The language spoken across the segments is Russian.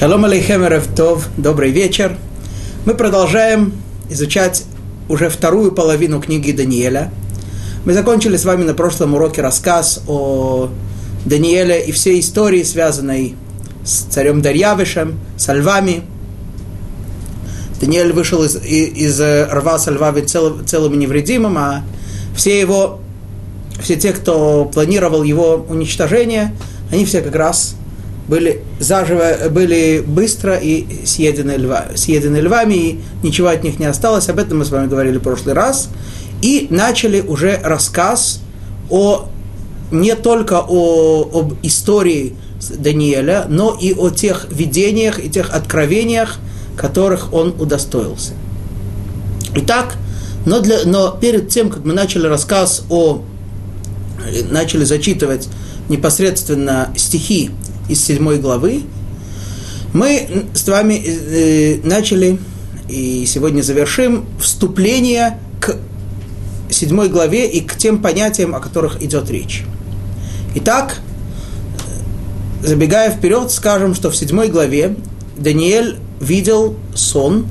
Шалом алейхем Тов, добрый вечер. Мы продолжаем изучать уже вторую половину книги Даниэля. Мы закончили с вами на прошлом уроке рассказ о Даниэле и всей истории, связанной с царем Дарьявышем, со львами. Даниэль вышел из, из, из рва со львами цел, целым и невредимым, а все его, все те, кто планировал его уничтожение, они все как раз были заживо, были быстро и съедены, льва, съедены львами, и ничего от них не осталось. Об этом мы с вами говорили в прошлый раз. И начали уже рассказ о не только о, об истории Даниэля, но и о тех видениях и тех откровениях, которых он удостоился. Итак, но, для, но перед тем, как мы начали рассказ о начали зачитывать непосредственно стихи из седьмой главы, мы с вами э, начали и сегодня завершим вступление к седьмой главе и к тем понятиям, о которых идет речь. Итак, забегая вперед, скажем, что в седьмой главе Даниэль видел сон,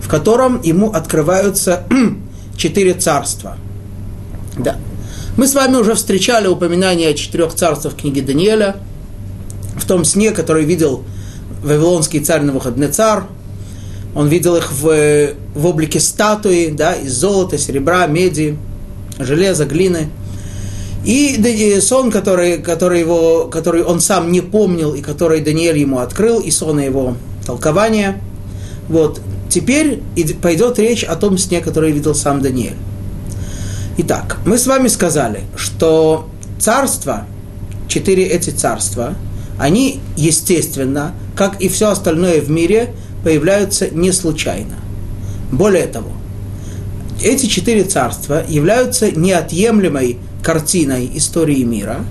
в котором ему открываются четыре царства. Да. Мы с вами уже встречали упоминание о четырех царствах книги Даниэля – в том сне, который видел вавилонский царь Навуходнецар. Он видел их в, в облике статуи, да, из золота, серебра, меди, железа, глины. И сон, который, который, его, который он сам не помнил, и который Даниэль ему открыл, и сон его толкования. Вот. Теперь пойдет речь о том сне, который видел сам Даниэль. Итак, мы с вами сказали, что царства, четыре эти царства – они, естественно, как и все остальное в мире, появляются не случайно. Более того, эти четыре царства являются неотъемлемой картиной истории мира,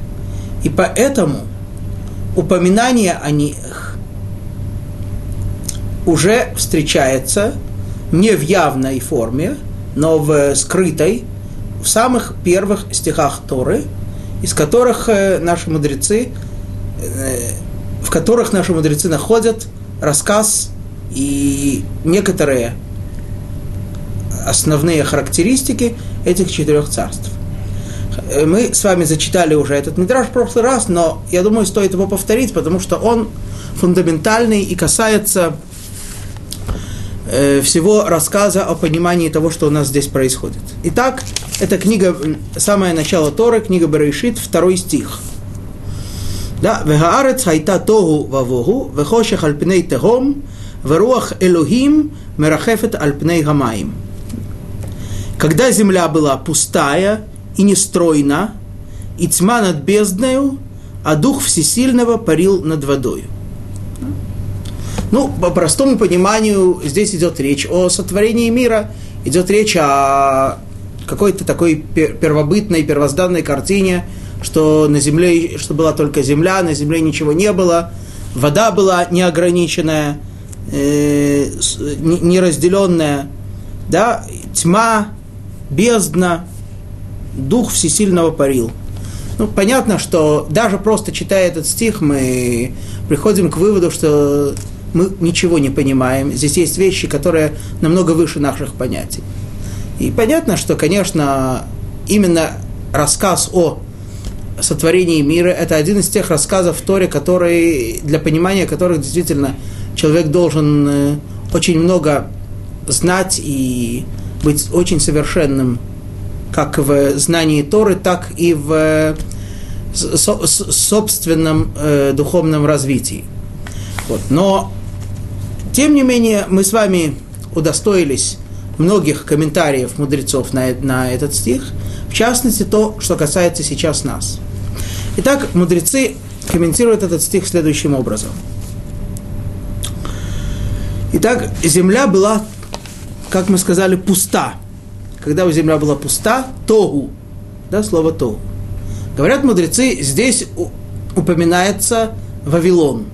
и поэтому упоминание о них уже встречается не в явной форме, но в скрытой, в самых первых стихах Торы, из которых э, наши мудрецы в которых наши мудрецы находят рассказ и некоторые основные характеристики этих четырех царств. Э, мы с вами зачитали уже этот мидраж в прошлый раз, но я думаю, стоит его повторить, потому что он фундаментальный и касается э, всего рассказа о понимании того, что у нас здесь происходит. Итак, это книга, самое начало Торы, книга Берешит, второй стих – да, «Вегаарец хайта тогу вавогу, вехошех альпней тегом, веруах элохим мерахефет альпней гамаим». Когда земля была пустая и нестройна, и тьма над бездною, а дух всесильного парил над водой. Ну, по простому пониманию, здесь идет речь о сотворении мира, идет речь о какой-то такой первобытной, первозданной картине – что на земле, что была только земля, на земле ничего не было, вода была неограниченная, э, неразделенная, да, тьма, бездна, дух всесильного парил. Ну, понятно, что даже просто читая этот стих, мы приходим к выводу, что мы ничего не понимаем. Здесь есть вещи, которые намного выше наших понятий. И понятно, что, конечно, именно рассказ о сотворении мира, это один из тех рассказов в Торе, который, для понимания которых действительно человек должен э, очень много знать и быть очень совершенным как в знании Торы, так и в э, собственном э, духовном развитии. Вот. Но, тем не менее, мы с вами удостоились многих комментариев мудрецов на, на этот стих, в частности, то, что касается сейчас нас – Итак, мудрецы комментируют этот стих следующим образом. Итак, земля была, как мы сказали, пуста. Когда земля была пуста, тогу, да, слово тогу. Говорят мудрецы, здесь упоминается Вавилон.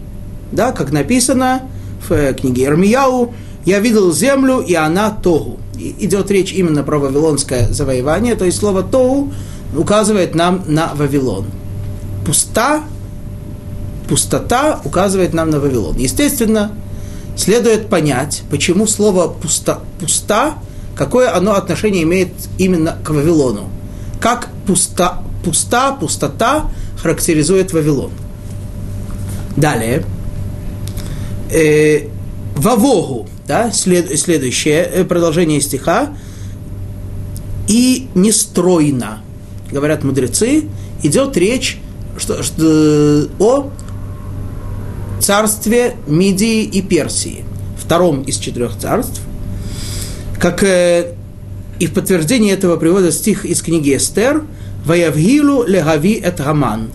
Да, как написано в э, книге Ирмияу, я видел землю, и она тогу. И идет речь именно про вавилонское завоевание, то есть слово тогу указывает нам на Вавилон пуста, пустота указывает нам на Вавилон. Естественно, следует понять, почему слово пусто, пуста, какое оно отношение имеет именно к Вавилону. Как пуста, пуста, пустота характеризует Вавилон. Далее. Э, Вавогу, да, след, следующее э, продолжение стиха. И нестройно, говорят мудрецы, идет речь что, что, о царстве Мидии и Персии, втором из четырех царств. Как э, и в подтверждение этого приводит стих из книги Эстер «Ваявгилу легави эт Гаман»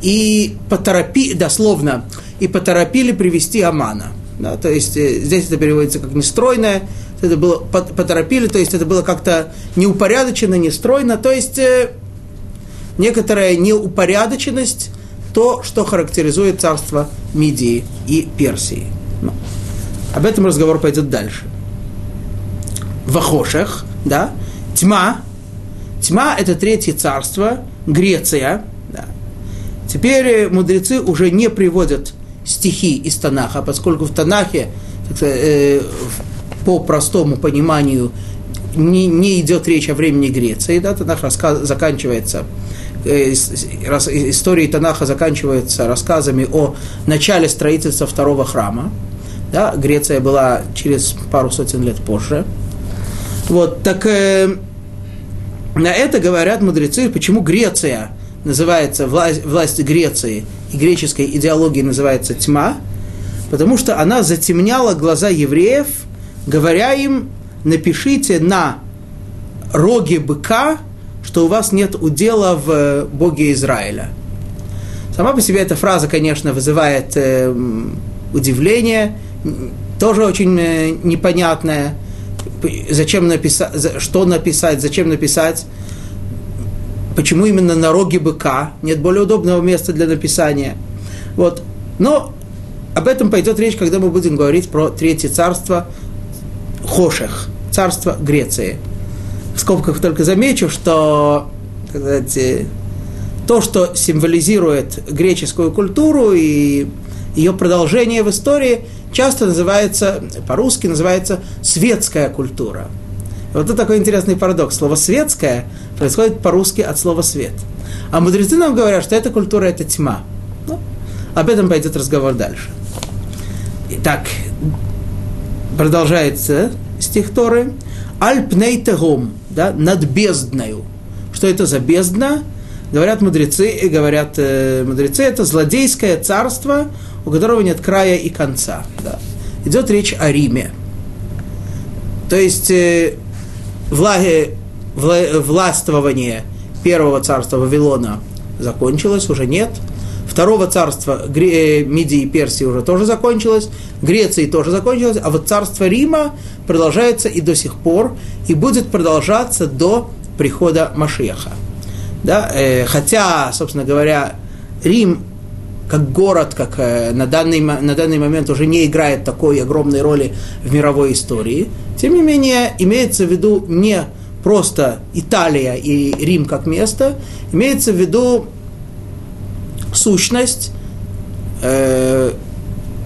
и поторопи, дословно, и поторопили привести Амана. Да, то есть э, здесь это переводится как нестройное, это было поторопили, то есть это было как-то неупорядочено, нестройно, то есть э, некоторая неупорядоченность, то, что характеризует царство Мидии и Персии. Ну, об этом разговор пойдет дальше. Вахошех, да, тьма, тьма – это третье царство, Греция, да. Теперь э, мудрецы уже не приводят стихи из Танаха, поскольку в Танахе, э, по простому пониманию, не, не идет речь о времени Греции, да, Танах рассказ, заканчивается Э, истории Танаха заканчиваются рассказами о начале строительства второго храма. Да, Греция была через пару сотен лет позже. Вот, так э, на это говорят мудрецы, почему Греция называется, власть, власть Греции и греческой идеологии называется тьма, потому что она затемняла глаза евреев, говоря им, напишите на роге быка что у вас нет удела в э, Боге Израиля. Сама по себе эта фраза, конечно, вызывает э, удивление, тоже очень э, непонятная. Зачем написать, что написать, зачем написать, почему именно на роге быка, нет более удобного места для написания. Вот. Но об этом пойдет речь, когда мы будем говорить про Третье царство Хошех, царство Греции – в скобках только замечу, что сказать, то, что символизирует греческую культуру и ее продолжение в истории, часто называется, по-русски называется светская культура. Вот это такой интересный парадокс. Слово «светское» происходит по-русски от слова «свет». А мудрецы нам говорят, что эта культура – это тьма. Ну, об этом пойдет разговор дальше. Итак, продолжается стих Торы. «Альпней тегом» да, над бездною. Что это за бездна? Говорят мудрецы, говорят э, мудрецы, это злодейское царство, у которого нет края и конца. Да. Идет речь о Риме. То есть э, влаги, вла, властвование первого царства Вавилона закончилось, уже нет. Второго царства Гре, э, Мидии и Персии уже тоже закончилось, Греции тоже закончилось, а вот царство Рима продолжается и до сих пор, и будет продолжаться до прихода Машеха. Да? Э, хотя, собственно говоря, Рим как город, как э, на, данный, на данный момент уже не играет такой огромной роли в мировой истории, тем не менее имеется в виду не просто Италия и Рим как место, имеется в виду сущность, э,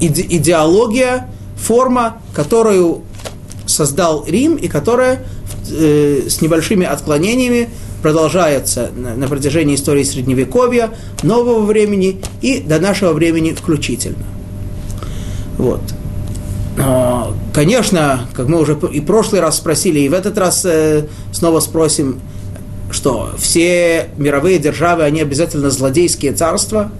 иде, идеология, форма, которую создал Рим и которая э, с небольшими отклонениями продолжается на, на протяжении истории Средневековья, нового времени и до нашего времени включительно. Вот. Но, конечно, как мы уже и в прошлый раз спросили, и в этот раз э, снова спросим, что все мировые державы, они обязательно злодейские царства.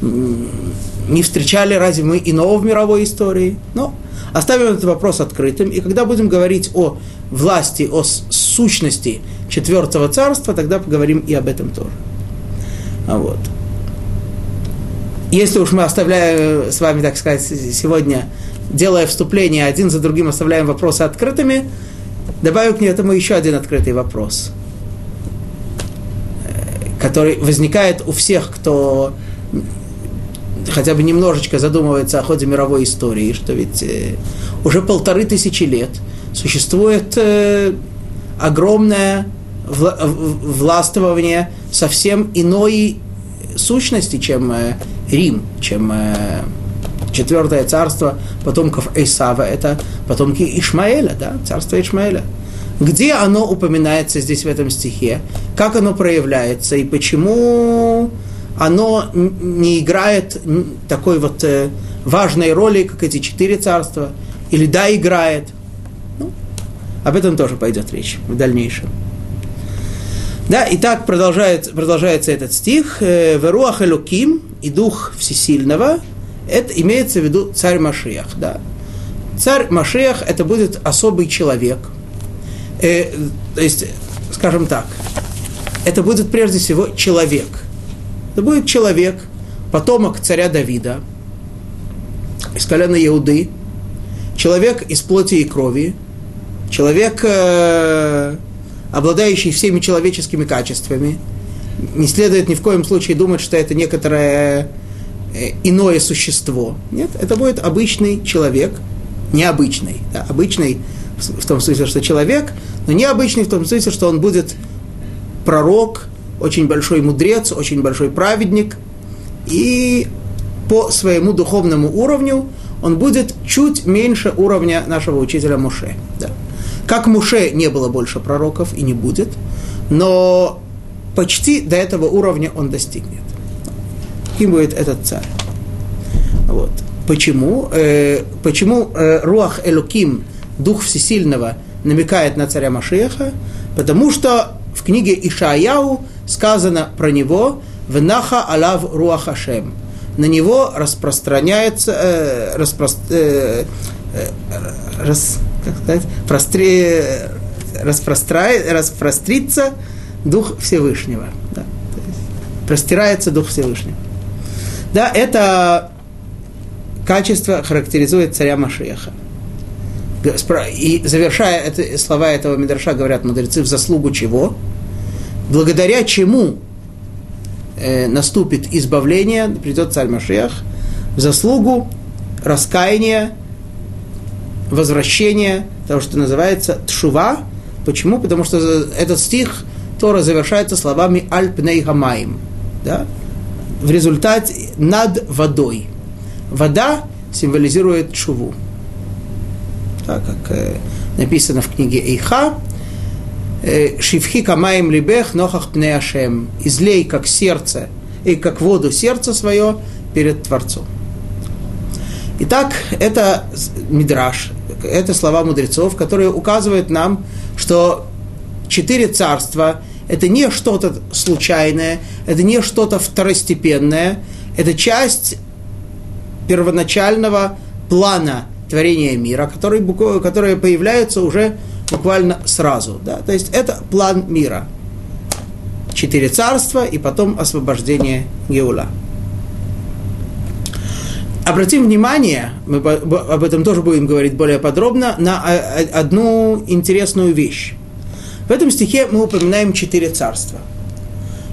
Не встречали разве мы иного в мировой истории? Но оставим этот вопрос открытым, и когда будем говорить о власти, о сущности четвертого царства, тогда поговорим и об этом тоже. А вот. Если уж мы оставляем с вами, так сказать, сегодня, делая вступление один за другим, оставляем вопросы открытыми, добавим к этому еще один открытый вопрос – который возникает у всех, кто хотя бы немножечко задумывается о ходе мировой истории, что ведь э, уже полторы тысячи лет существует э, огромное вла- властвование совсем иной сущности, чем э, Рим, чем четвертое царство потомков Эйсава, это потомки Ишмаэля, да, царство Ишмаэля. Где оно упоминается здесь в этом стихе? Как оно проявляется и почему оно не играет такой вот э, важной роли, как эти четыре царства? Или да, играет? Ну, об этом тоже пойдет речь в дальнейшем. Да, и так продолжает, продолжается этот стих. «Э, «Веруах Элоким» и Дух Всесильного, это имеется в виду царь Машиях. Да. Царь Машиях – это будет особый человек. Э, то есть, скажем так, это будет прежде всего человек. Это будет человек, потомок царя Давида, из колена Иуды, человек из плоти и крови, человек, э, обладающий всеми человеческими качествами. Не следует ни в коем случае думать, что это некоторое э, иное существо. Нет, это будет обычный человек, необычный. Да, обычный в том смысле, что человек, но необычный в том смысле, что он будет пророк, очень большой мудрец, очень большой праведник, и по своему духовному уровню он будет чуть меньше уровня нашего учителя Муше. Да. Как Муше не было больше пророков и не будет, но почти до этого уровня он достигнет. Кем будет этот царь? Вот. Почему? Э, почему э, Руах Элуким, Дух Всесильного, намекает на царя Машеха? Потому что в книге Ишаяу сказано про него «Внаха алав руах Ашем». На него распространяется, э, распро, э, э, рас, как сказать, простре, распростра, распрострится Дух Всевышнего. Да, простирается Дух Всевышнего. Да, это качество характеризует царя Машеха. И завершая это, слова этого Мидраша, говорят мудрецы, в заслугу чего? Благодаря чему э, наступит избавление, придет царь Машех, в заслугу раскаяния возвращение того, что называется тшува. Почему? Потому что этот стих Тора завершается словами «Альпней хамаим». Да? В результате над водой. Вода символизирует чуву. Так как э, написано в книге Эйха, э, «Шивхи камаем либех нохах пне ашем» «Излей, как сердце, и как воду сердце свое перед Творцом». Итак, это мидраж, это слова мудрецов, которые указывают нам, что четыре царства – это не что-то случайное, это не что-то второстепенное, это часть первоначального плана творения мира, который, который появляется уже буквально сразу. Да? То есть это план мира. Четыре царства и потом освобождение Геула. Обратим внимание, мы об этом тоже будем говорить более подробно, на одну интересную вещь. В этом стихе мы упоминаем четыре царства.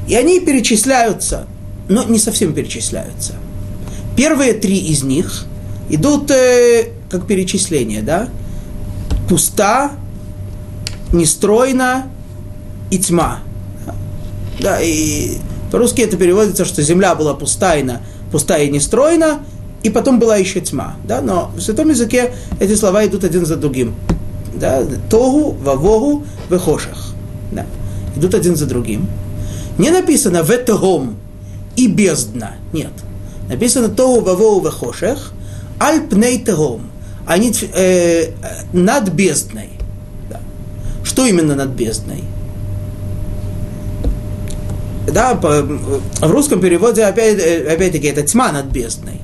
И они перечисляются, но не совсем перечисляются. Первые три из них идут э, как перечисление, да? Пуста, нестройна и тьма. Да, и по-русски это переводится, что земля была пустайна, пустая и нестройна, и потом была еще тьма. Да? Но в святом языке эти слова идут один за другим. Да? Тогу, вавогу, вехошах. Да? Идут один за другим. Не написано ветегом и бездна. Нет. Написано тогу, вавогу, вехошах, аль пней тегом. Они э, над бездной. Да. Что именно над бездной? Да, по, в русском переводе опять, э, опять-таки это тьма над бездной.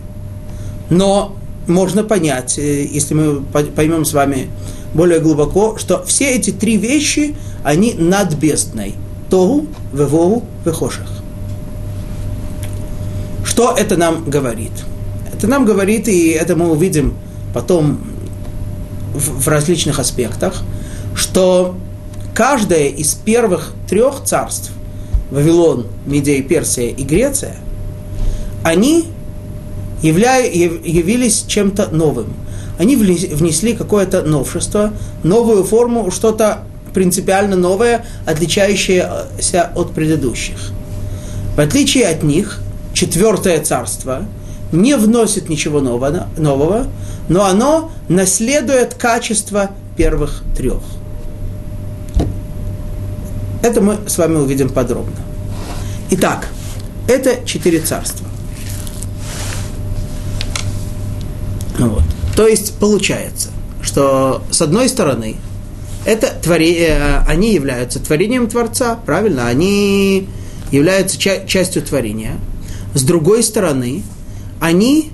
Но можно понять, э, если мы поймем с вами более глубоко, что все эти три вещи, они над бездной. Тогу, Вевогу, Вехошах. Что это нам говорит? Это нам говорит, и это мы увидим потом в, в различных аспектах, что каждое из первых трех царств, Вавилон, Медия, Персия и Греция, они явля, явились чем-то новым. Они внесли какое-то новшество, новую форму, что-то принципиально новое, отличающееся от предыдущих. В отличие от них, четвертое царство не вносит ничего нового, нового, но оно наследует качество первых трех. Это мы с вами увидим подробно. Итак, это четыре царства. Вот. То есть получается, что с одной стороны, это творение, э, они являются творением Творца, правильно? Они являются ча- частью творения. С другой стороны, они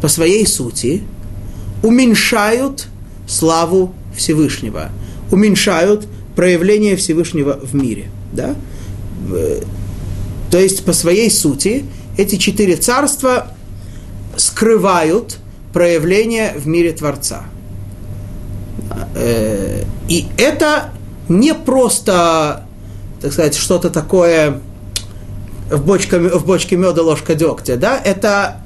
по своей сути уменьшают славу Всевышнего, уменьшают проявление Всевышнего в мире. Да? То есть по своей сути эти четыре царства скрывают проявление в мире Творца. Э, и это не просто, так сказать, что-то такое в бочке, в бочке меда ложка дегтя, да, это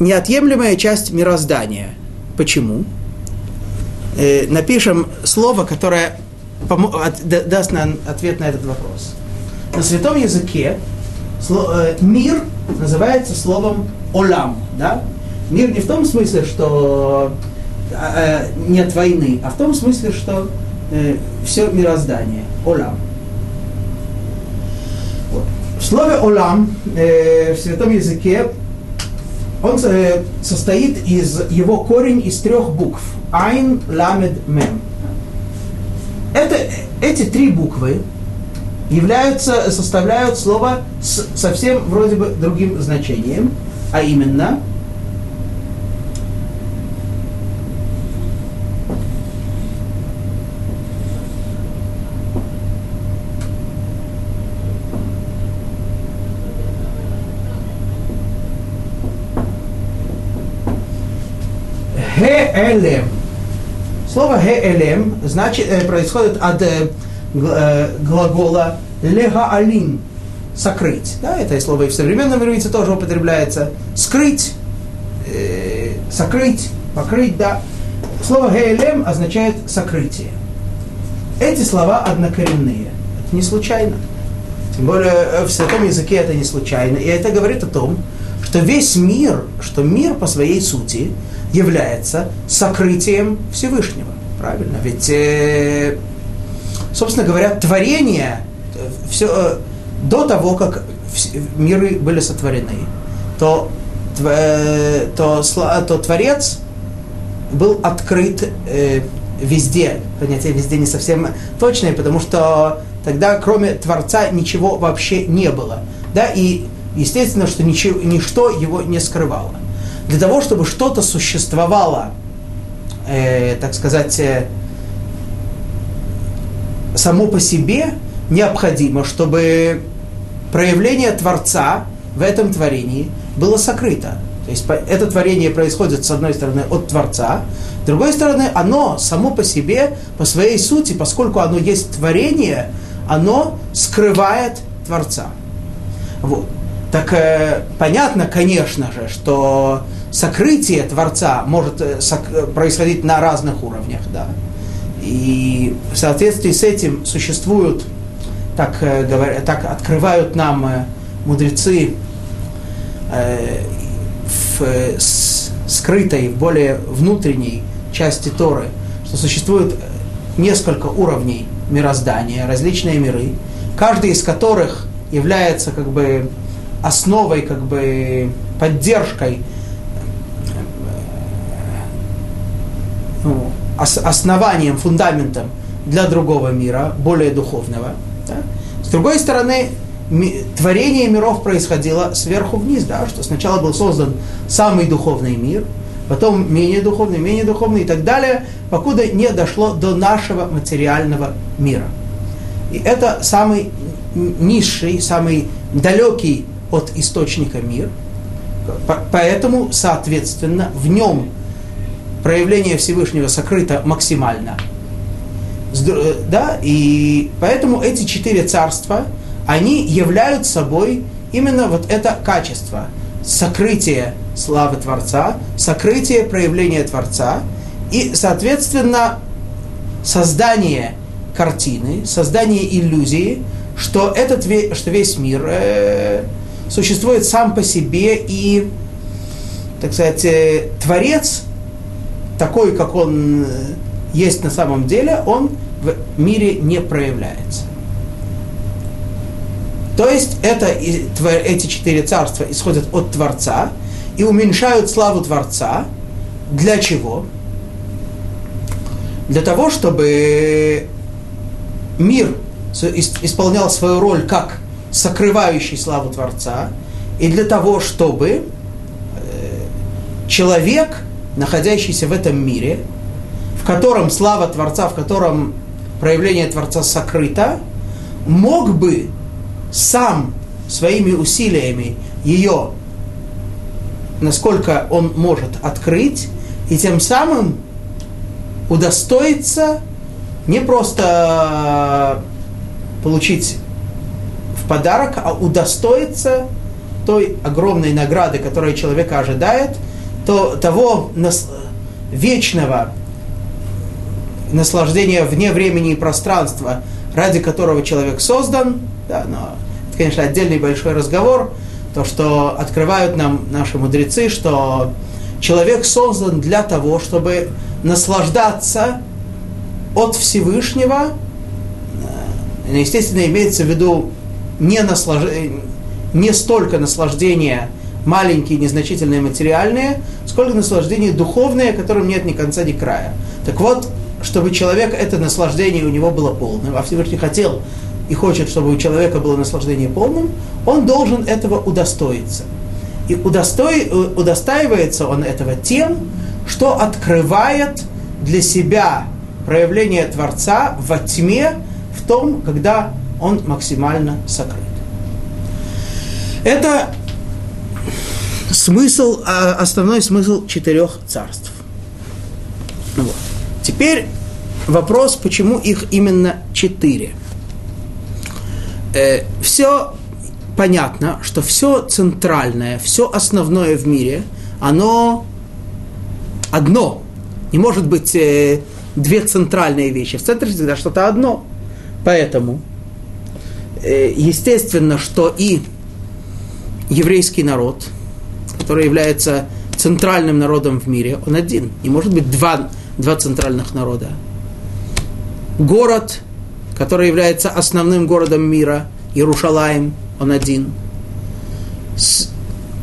неотъемлемая часть мироздания. Почему? Э, напишем слово, которое даст нам ответ на этот вопрос. На святом языке э, мир называется словом «олам», да? Мир не в том смысле, что э, нет войны, а в том смысле, что все мироздание, олам. Вот. В слове олам в святом языке он э, состоит из его корень из трех букв. Айн, ламед, мем. Это, эти три буквы являются, составляют слово с совсем вроде бы другим значением, а именно Хеэлем. Слово хеэлем значит, э, происходит от э, э, глагола легаалин – сокрыть. Да, это слово и в современном иврите тоже употребляется. Скрыть, э, сокрыть, покрыть, да. Слово геэлем означает сокрытие. Эти слова однокоренные. Это не случайно. Тем более в святом языке это не случайно. И это говорит о том, что весь мир, что мир по своей сути является сокрытием Всевышнего. Правильно? Ведь, э, собственно говоря, творение, э, все, э, до того, как миры были сотворены, то, э, то, то Творец был открыт э, везде. Понятие везде не совсем точное, потому что тогда кроме Творца ничего вообще не было. Да, и естественно, что ничего, ничто его не скрывало для того, чтобы что-то существовало, э, так сказать, э, само по себе, необходимо, чтобы проявление Творца в этом творении было сокрыто. То есть это творение происходит, с одной стороны, от Творца, с другой стороны, оно само по себе, по своей сути, поскольку оно есть творение, оно скрывает Творца. Вот. Так э, понятно, конечно же, что сокрытие Творца может э, происходить на разных уровнях, да. И в соответствии с этим существуют, так, э, говоря, так открывают нам э, мудрецы в скрытой, в более внутренней части Торы, что существует несколько уровней мироздания, различные миры, каждый из которых является как бы основой, как бы поддержкой ну, основанием, фундаментом для другого мира, более духовного. Да? С другой стороны, творение миров происходило сверху вниз, да, что сначала был создан самый духовный мир, потом менее духовный, менее духовный и так далее, покуда не дошло до нашего материального мира. И это самый низший, самый далекий от источника мир. Поэтому, соответственно, в нем проявление Всевышнего сокрыто максимально. Э, да? И поэтому эти четыре царства, они являются собой именно вот это качество. Сокрытие славы Творца, сокрытие проявления Творца и, соответственно, создание картины, создание иллюзии, что, этот, что весь мир э, существует сам по себе и, так сказать, э, Творец, такой, как он э, есть на самом деле, он в мире не проявляется. То есть это, эти четыре царства исходят от Творца и уменьшают славу Творца. Для чего? Для того, чтобы мир исполнял свою роль как сокрывающий славу Творца, и для того, чтобы э, человек, находящийся в этом мире, в котором слава Творца, в котором проявление Творца сокрыто, мог бы сам своими усилиями ее, насколько он может открыть, и тем самым удостоиться не просто получить подарок, а удостоиться той огромной награды, которая человека ожидает, то, того нас, вечного наслаждения вне времени и пространства, ради которого человек создан, да, но это, конечно, отдельный большой разговор, то, что открывают нам наши мудрецы, что человек создан для того, чтобы наслаждаться от Всевышнего, э, естественно, имеется в виду не, наслаж... не столько наслаждение маленькие, незначительные, материальные, сколько наслаждение духовное, которым нет ни конца, ни края. Так вот, чтобы человек это наслаждение у него было полным, а Всевышний хотел и хочет, чтобы у человека было наслаждение полным, он должен этого удостоиться. И удостой, удостаивается он этого тем, что открывает для себя проявление Творца во тьме, в том, когда он максимально сокрыт. Это смысл, а, основной смысл четырех царств. Вот. Теперь вопрос, почему их именно четыре. Э, все понятно, что все центральное, все основное в мире, оно одно. Не может быть э, две центральные вещи. В центре всегда что-то одно. Поэтому, естественно, что и еврейский народ, который является центральным народом в мире, он один. Не может быть два два центральных народа. Город, который является основным городом мира, Иерушалаем, он один.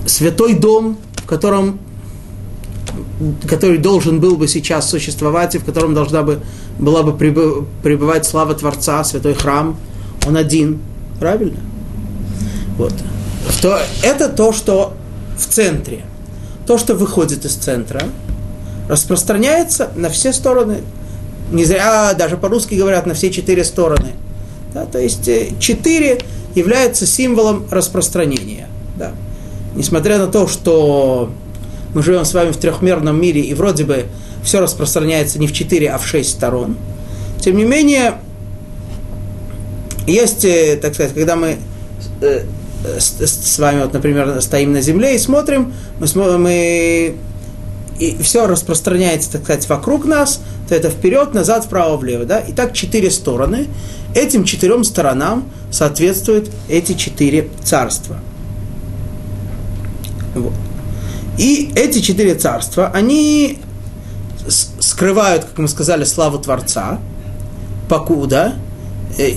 Святой дом, в котором который должен был бы сейчас существовать и в котором должна бы, была бы пребывать слава Творца, святой храм, он один. Правильно? Вот. То, это то, что в центре. То, что выходит из центра – распространяется на все стороны. Не зря даже по-русски говорят на все четыре стороны. Да, то есть э, четыре является символом распространения. Да. Несмотря на то, что мы живем с вами в трехмерном мире, и вроде бы все распространяется не в четыре, а в шесть сторон. Тем не менее, есть, э, так сказать, когда мы э, с, вами, вот, например, стоим на земле и смотрим, мы, мы и все распространяется, так сказать, вокруг нас, то это вперед, назад, вправо, влево. Да? И так четыре стороны. Этим четырем сторонам соответствуют эти четыре царства. Вот. И эти четыре царства, они скрывают, как мы сказали, славу Творца, покуда, э,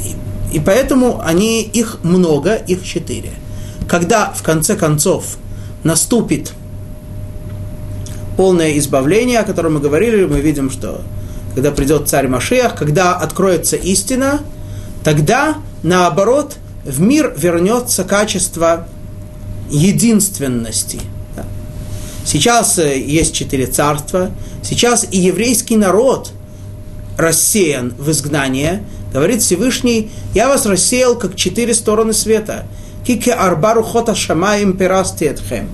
и поэтому они, их много, их четыре. Когда в конце концов наступит полное избавление, о котором мы говорили, мы видим, что когда придет царь Машиах, когда откроется истина, тогда, наоборот, в мир вернется качество единственности. Сейчас э, есть четыре царства, сейчас и еврейский народ рассеян в изгнание. Говорит Всевышний, я вас рассеял, как четыре стороны света. Кике арбару хота шамаем перастетхем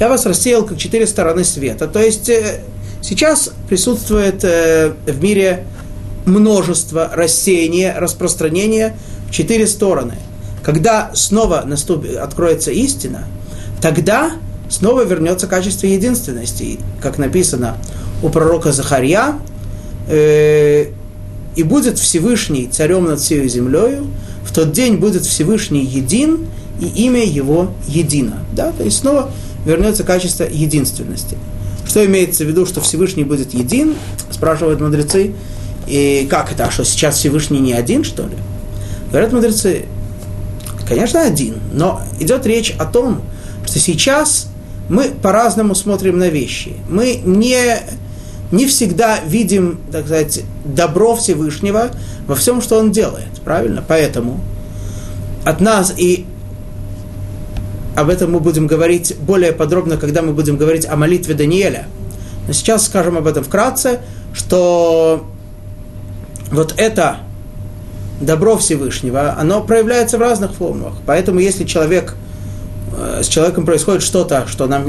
я вас рассеял как четыре стороны света. То есть э, сейчас присутствует э, в мире множество рассеяния, распространения в четыре стороны. Когда снова наступит, откроется истина, тогда снова вернется качество единственности. Как написано у пророка Захарья, э, «И будет Всевышний царем над всей землею, в тот день будет Всевышний един, и имя его едино. Да? То есть снова вернется качество единственности. Что имеется в виду, что Всевышний будет един, спрашивают мудрецы. И как это, а что сейчас Всевышний не один, что ли? Говорят мудрецы, конечно, один, но идет речь о том, что сейчас мы по-разному смотрим на вещи. Мы не, не всегда видим, так сказать, добро Всевышнего во всем, что Он делает, правильно? Поэтому от нас и об этом мы будем говорить более подробно, когда мы будем говорить о молитве Даниэля. Но сейчас скажем об этом вкратце, что вот это добро Всевышнего, оно проявляется в разных формах. Поэтому если человек, с человеком происходит что-то, что, нам,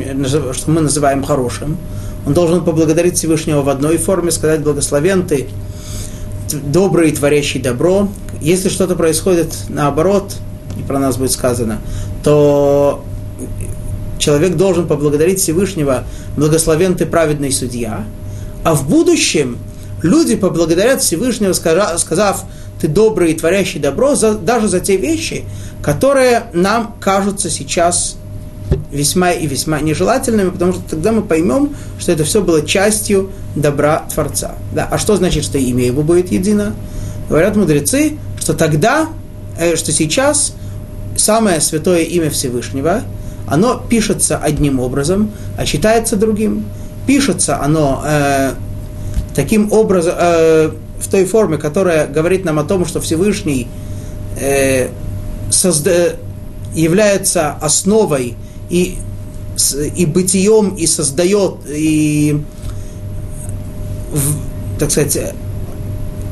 что мы называем хорошим, он должен поблагодарить Всевышнего в одной форме, сказать благословен ты, добрый, творящий добро. Если что-то происходит наоборот, и про нас будет сказано, то человек должен поблагодарить Всевышнего, благословен ты праведный судья, а в будущем люди поблагодарят Всевышнего, сказав, ты добрый и творящий добро, за, даже за те вещи, которые нам кажутся сейчас весьма и весьма нежелательными, потому что тогда мы поймем, что это все было частью добра Творца. Да? А что значит, что имя его будет едино? Говорят мудрецы, что тогда, э, что сейчас самое святое имя Всевышнего, оно пишется одним образом, а читается другим. Пишется оно э, таким образом, э, в той форме, которая говорит нам о том, что Всевышний э, созда... является основой и, и бытием, и создает, и, в, так сказать,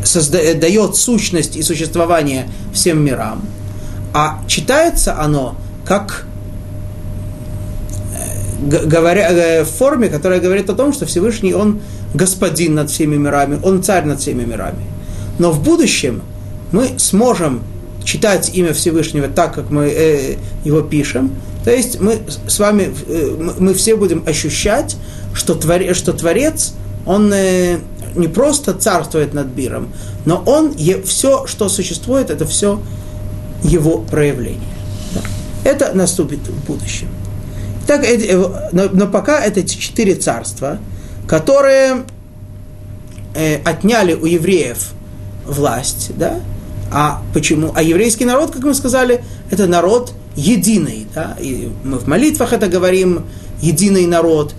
созда... дает сущность и существование всем мирам. А читается оно как э, говоря, э, в форме, которая говорит о том, что Всевышний, Он господин над всеми мирами, Он царь над всеми мирами. Но в будущем мы сможем читать имя Всевышнего так, как мы э, его пишем. То есть мы с вами, э, мы все будем ощущать, что, твор, что Творец, он э, не просто царствует над миром, но он, е, все, что существует, это все его проявление. Да. Это наступит в будущем. Так, э, но, но пока это четыре царства – которые э, отняли у евреев власть, да? А почему? А еврейский народ, как мы сказали, это народ единый, да? И мы в молитвах это говорим, единый народ.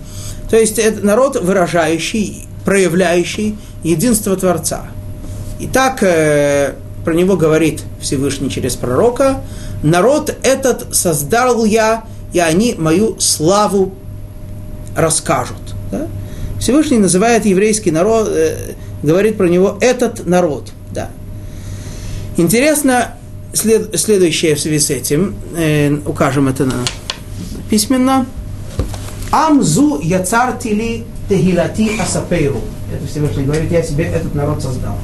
То есть это народ, выражающий, проявляющий единство Творца. И так э, про него говорит Всевышний через пророка, народ этот создал я, и они мою славу расскажут. Да? Всевышний называет еврейский народ, э, говорит про него этот народ. Да. Интересно, след, следующее в связи с этим, э, укажем это на, письменно. Амзу яцартили тегилати асапейру. Это Всевышний говорит, я себе этот народ создал.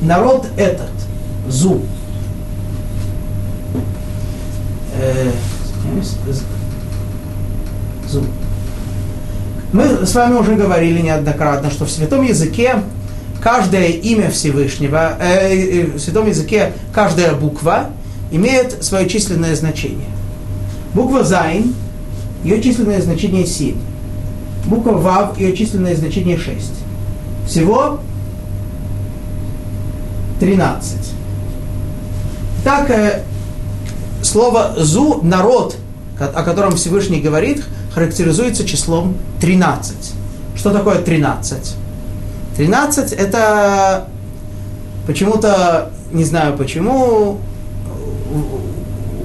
Народ этот, зу. Э, зу. Мы с вами уже говорили неоднократно, что в святом языке каждое имя Всевышнего, э, э, в святом языке каждая буква имеет свое численное значение. Буква Зайн, ее численное значение 7. Буква Вав, ее численное значение 6. Всего 13. Так, э, слово «зу» – народ, о котором Всевышний говорит – характеризуется числом 13. Что такое 13? 13 это почему-то, не знаю почему,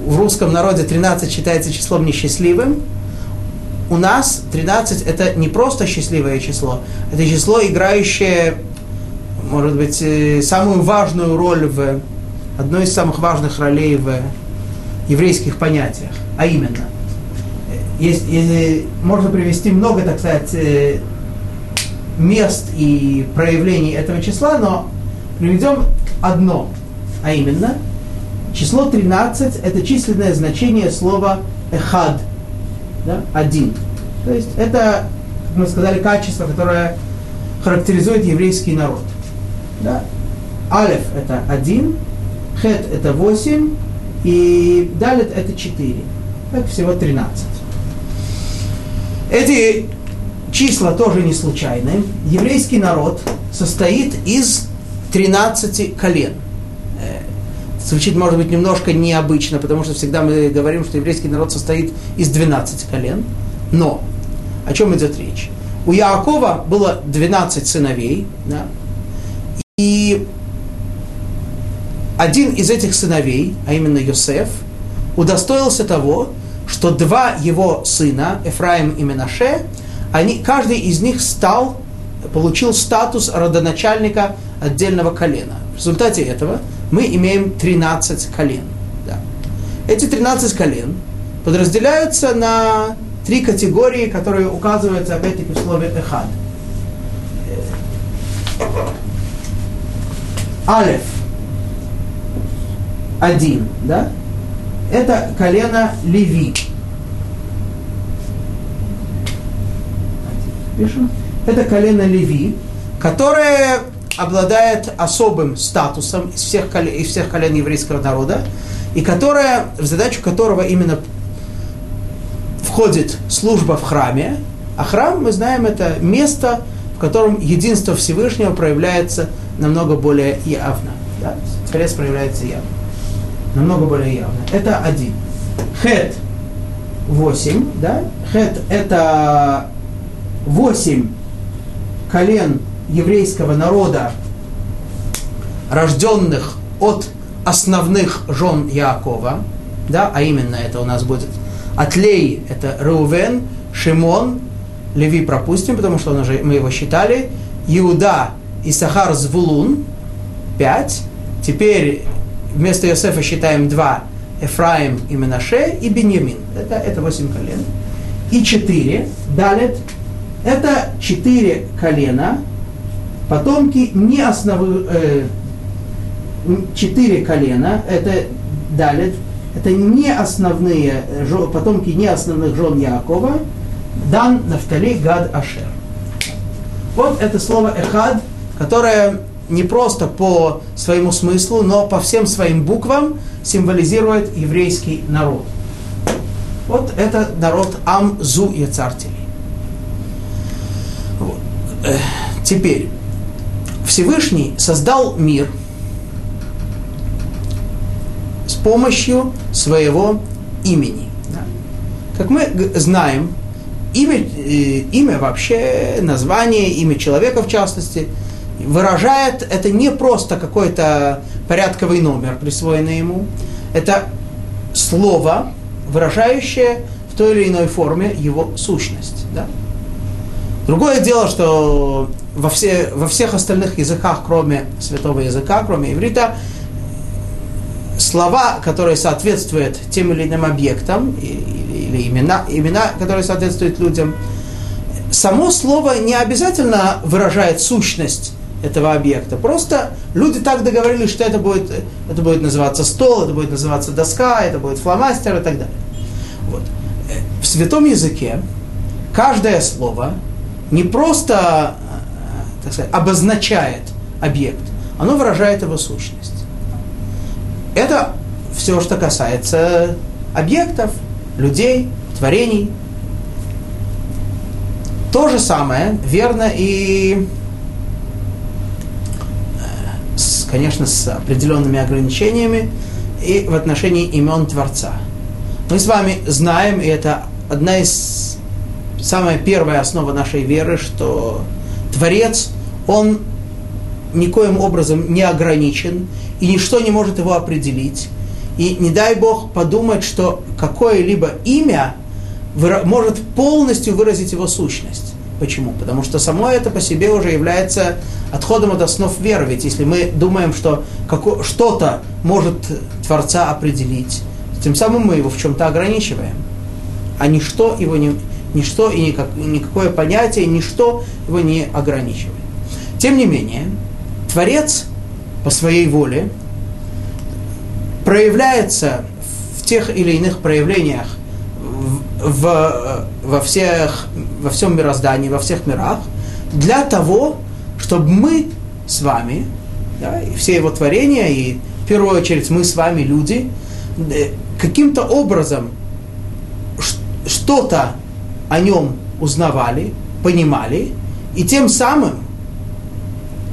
в русском народе 13 считается числом несчастливым. У нас 13 это не просто счастливое число, это число, играющее, может быть, э, самую важную роль в одной из самых важных ролей в еврейских понятиях, а именно – есть, есть, можно привести много, так сказать, э, мест и проявлений этого числа, но приведем одно, а именно число 13 – это численное значение слова «эхад», да, «один». То есть это, как мы сказали, качество, которое характеризует еврейский народ. Да? Алеф – это один, хет – это восемь, и далит это 4. Так всего 13. Эти числа тоже не случайны. Еврейский народ состоит из 13 колен. Э, звучит, может быть, немножко необычно, потому что всегда мы говорим, что еврейский народ состоит из 12 колен. Но о чем идет речь? У Яакова было 12 сыновей, да, и один из этих сыновей, а именно Йосеф, удостоился того, что два его сына, Эфраим и Менаше, они, каждый из них стал, получил статус родоначальника отдельного колена. В результате этого мы имеем 13 колен. Да. Эти 13 колен подразделяются на три категории, которые указываются опять-таки в слове «эхад». Алеф – один, да? Это колено Леви. Это колено Леви, которое обладает особым статусом из всех, колен, из всех колен еврейского народа, и которое, в задачу которого именно входит служба в храме, а храм, мы знаем, это место, в котором единство Всевышнего проявляется намного более явно. Да? Творец проявляется явно. Намного более явно. Это один. Хет 8, да? Хет это 8 колен еврейского народа, рожденных от основных жен Яакова, да, а именно это у нас будет Атлей – это Реувен, Шимон, Леви пропустим, потому что он уже, мы его считали, Иуда, Исахар, Звулун, пять. Теперь вместо Иосифа считаем два, Эфраим и Менаше, и Беньямин. Это, это восемь колен. И четыре, Далет, это четыре колена, потомки не основы, э, четыре колена, это Далет, это не основные, потомки не основных жен Якова, Дан, Нафтали, Гад, Ашер. Вот это слово «эхад», которое не просто по своему смыслу, но по всем своим буквам символизирует еврейский народ. Вот это народ Амзу и Яцартили. Вот. Теперь, Всевышний создал мир – помощью своего имени. Как мы знаем, имя, э, имя вообще, название, имя человека в частности, выражает, это не просто какой-то порядковый номер, присвоенный ему, это слово, выражающее в той или иной форме его сущность. Да? Другое дело, что во, все, во всех остальных языках, кроме святого языка, кроме иврита, слова, которые соответствуют тем или иным объектам, или, имена, имена, которые соответствуют людям, само слово не обязательно выражает сущность этого объекта. Просто люди так договорились, что это будет, это будет называться стол, это будет называться доска, это будет фломастер и так далее. Вот. В святом языке каждое слово не просто так сказать, обозначает объект, оно выражает его сущность. Это все, что касается объектов, людей, творений. То же самое верно и, э, с, конечно, с определенными ограничениями и в отношении имен Творца. Мы с вами знаем, и это одна из самая первая основа нашей веры, что Творец, он никоим образом не ограничен, и ничто не может его определить. И не дай Бог подумать, что какое-либо имя может полностью выразить его сущность. Почему? Потому что само это по себе уже является отходом от основ веры. Ведь если мы думаем, что что-то может Творца определить, тем самым мы его в чем-то ограничиваем. А ничто его не, ничто и никак, никакое понятие, ничто его не ограничивает. Тем не менее, Творец по своей воле проявляется в тех или иных проявлениях в, во, всех, во всем мироздании, во всех мирах, для того, чтобы мы с вами, да, и все его творения, и в первую очередь мы с вами, люди, э, каким-то образом что-то о нем узнавали, понимали, и тем самым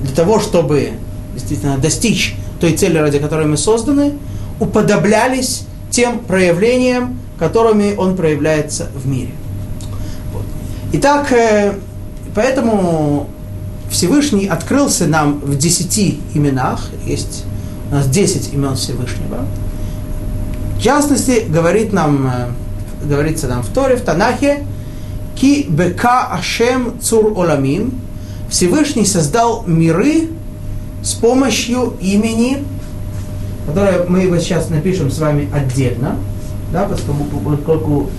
для того, чтобы действительно достичь той цели, ради которой мы созданы, уподоблялись тем проявлениям, которыми он проявляется в мире. Вот. Итак, э, поэтому Всевышний открылся нам в десяти именах, есть у нас десять имен Всевышнего. В частности, говорит нам, э, говорится нам в Торе, в Танахе, Ки бека ашем цур оламим, Всевышний создал миры с помощью имени, которое мы его сейчас напишем с вами отдельно, да, поскольку, поскольку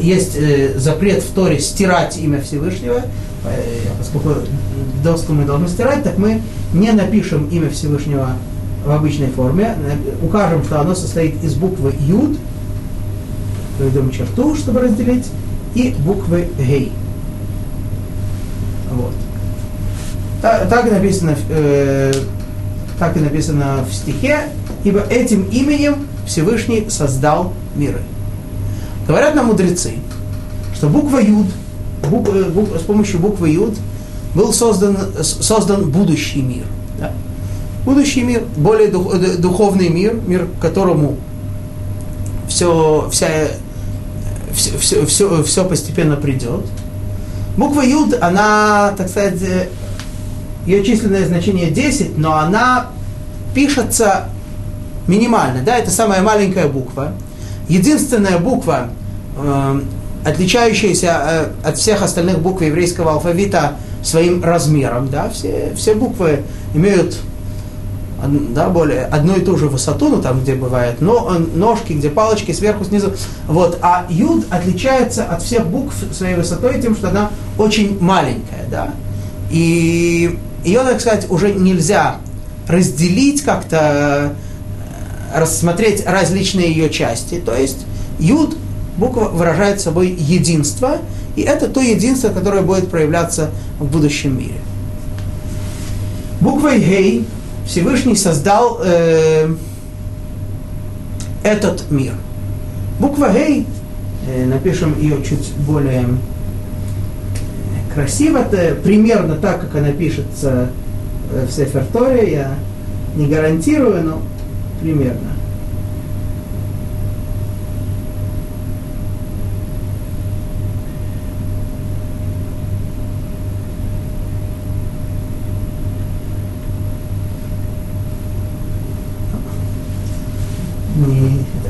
есть э, запрет в Торе стирать имя Всевышнего, э, поскольку доску мы должны стирать, так мы не напишем имя Всевышнего в обычной форме, укажем, что оно состоит из буквы Юд, проведем черту, чтобы разделить, и буквы Гей. Вот. Так, так, написано, э, так и написано в стихе, ибо этим именем Всевышний создал миры. Говорят нам мудрецы, что буква Юд, бук, э, бук, с помощью буквы Юд был создан, создан будущий мир. Да? Будущий мир, более дух, э, духовный мир, мир, которому все, вся, все, все, все, все постепенно придет. Буква Юд, она, так сказать, э, ее численное значение 10, но она пишется минимально, да, это самая маленькая буква. Единственная буква, э, отличающаяся э, от всех остальных букв еврейского алфавита своим размером, да, все, все буквы имеют да, более одну и ту же высоту, ну там, где бывают но, ножки, где палочки сверху, снизу. Вот. А юд отличается от всех букв своей высотой тем, что она очень маленькая, да. И ее, так сказать, уже нельзя разделить как-то, э, рассмотреть различные ее части. То есть юд, буква выражает собой единство, и это то единство, которое будет проявляться в будущем мире. Буквой Гей Всевышний создал э, этот мир. Буква Гей, э, напишем ее чуть более э, красиво, это примерно так, как она пишется в Сеферторе, я не гарантирую, но примерно.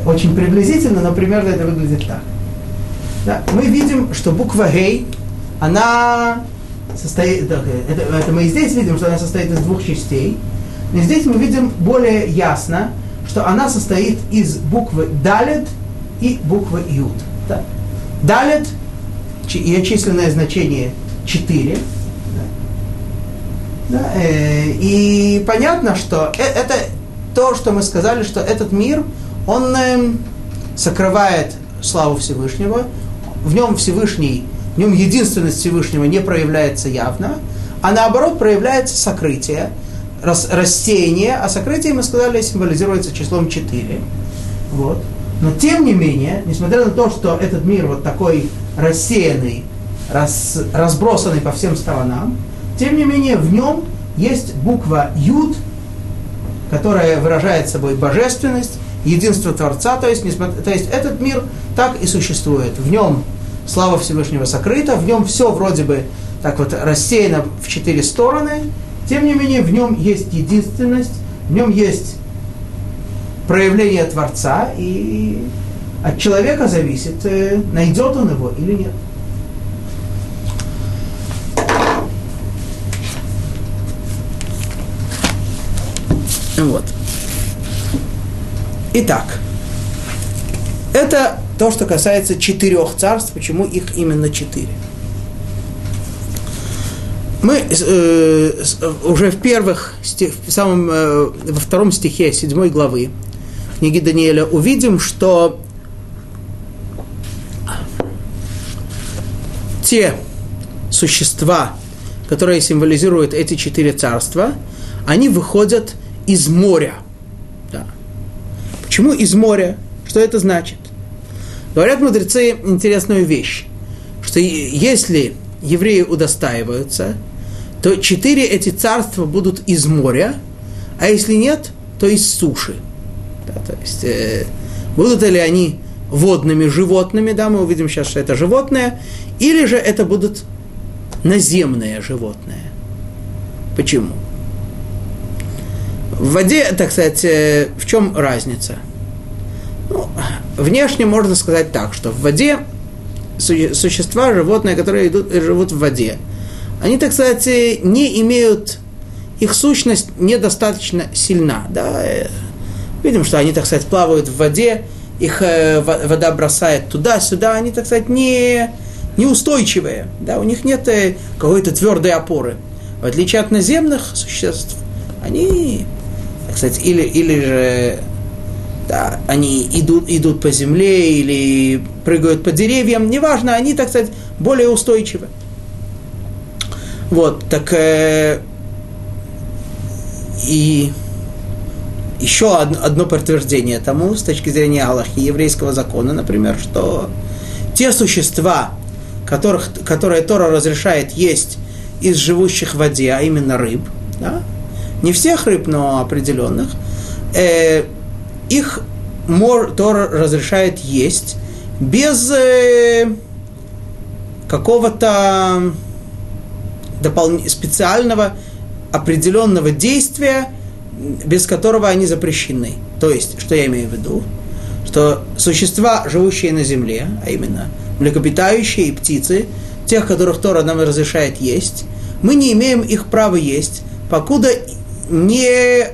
очень приблизительно, но примерно это выглядит так. Да, мы видим, что буква Гей, она состоит, это, это мы и здесь видим, что она состоит из двух частей, но здесь мы видим более ясно, что она состоит из буквы Далет и буквы Юд. Да. Далет, ее численное значение 4. Да. Э, и понятно, что э, это то, что мы сказали, что этот мир, он э, сокрывает славу Всевышнего, в нем Всевышний, в нем единственность Всевышнего не проявляется явно, а наоборот проявляется сокрытие, рас, рассеяние, а сокрытие, мы сказали, символизируется числом 4. Вот. Но тем не менее, несмотря на то, что этот мир вот такой рассеянный, рас, разбросанный по всем сторонам, тем не менее в нем есть буква Юд, которая выражает собой божественность, единство Творца, то есть, несмотря, то есть этот мир так и существует. В нем слава Всевышнего сокрыта, в нем все вроде бы так вот рассеяно в четыре стороны, тем не менее в нем есть единственность, в нем есть проявление Творца, и от человека зависит, э, найдет он его или нет. Вот. Итак, это то, что касается четырех царств, почему их именно четыре. Мы э, уже в первых, в самом, э, во втором стихе седьмой главы книги Даниэля увидим, что те существа, которые символизируют эти четыре царства, они выходят из моря – Почему из моря? Что это значит? Говорят мудрецы интересную вещь, что если евреи удостаиваются, то четыре эти царства будут из моря, а если нет, то из суши. Да, то есть, э, будут ли они водными животными, да, мы увидим сейчас, что это животное, или же это будут наземные животные. Почему? В воде, так сказать, э, в чем разница? Ну, внешне можно сказать так, что в воде существа, животные, которые идут, живут в воде, они, так сказать, не имеют, их сущность недостаточно сильна. Да? Э, видим, что они, так сказать, плавают в воде, их э, вода бросает туда-сюда, они, так сказать, не, неустойчивые. Да? У них нет какой-то твердой опоры. В отличие от наземных существ, они кстати, или, или же да, они идут, идут по земле или прыгают по деревьям, неважно, они, так сказать, более устойчивы. Вот, так э, и еще одно, одно подтверждение тому, с точки зрения Аллахи, еврейского закона, например, что те существа, которых, которые Тора разрешает есть из живущих в воде, а именно рыб, да, не всех рыб, но определенных, э, их мор Тор разрешает есть без э, какого-то допол... специального определенного действия, без которого они запрещены. То есть, что я имею в виду? Что существа, живущие на земле, а именно млекопитающие и птицы, тех, которых Тора нам разрешает есть, мы не имеем их права есть, покуда не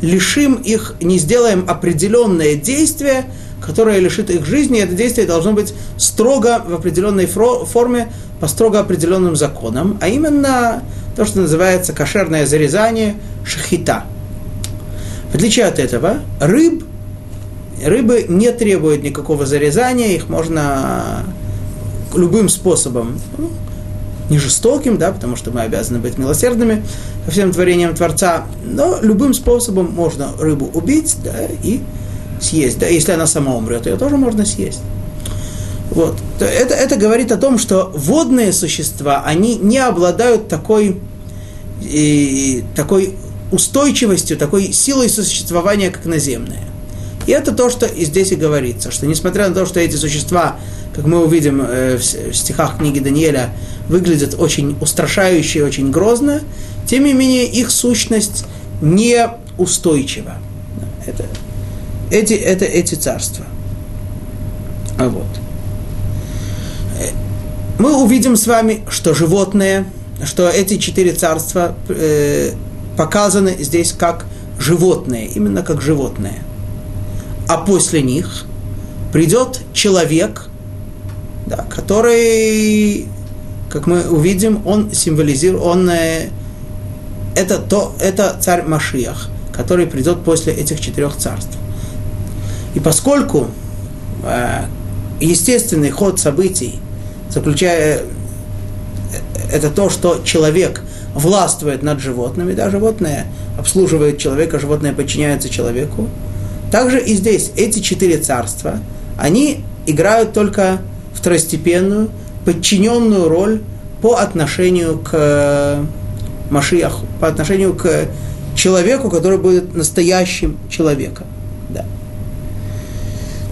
лишим их, не сделаем определенное действие, которое лишит их жизни, это действие должно быть строго в определенной форме, по строго определенным законам, а именно то, что называется кошерное зарезание шахита. В отличие от этого, рыб, рыбы не требуют никакого зарезания, их можно любым способом, ну, не жестоким, да, потому что мы обязаны быть милосердными ко всем творениям Творца, но любым способом можно рыбу убить, да, и съесть, да, если она сама умрет, ее тоже можно съесть. Вот. Это, это говорит о том, что водные существа, они не обладают такой, и, такой устойчивостью, такой силой существования, как наземные. И это то, что и здесь и говорится, что несмотря на то, что эти существа, как мы увидим э, в стихах книги Даниэля, выглядят очень устрашающе, очень грозно, тем не менее их сущность не устойчива. Это, эти, это эти царства. А вот. Мы увидим с вами, что животные, что эти четыре царства э, показаны здесь как животные, именно как животные. А после них придет человек, да, который как мы увидим, он символизирует, он, э, это, то, это царь Машиях, который придет после этих четырех царств. И поскольку э, естественный ход событий, заключая э, это то, что человек властвует над животными, да, животное обслуживает человека, животное подчиняется человеку. Также и здесь эти четыре царства, они играют только второстепенную, подчиненную роль по отношению к э, Машиаху, по отношению к человеку, который будет настоящим человеком.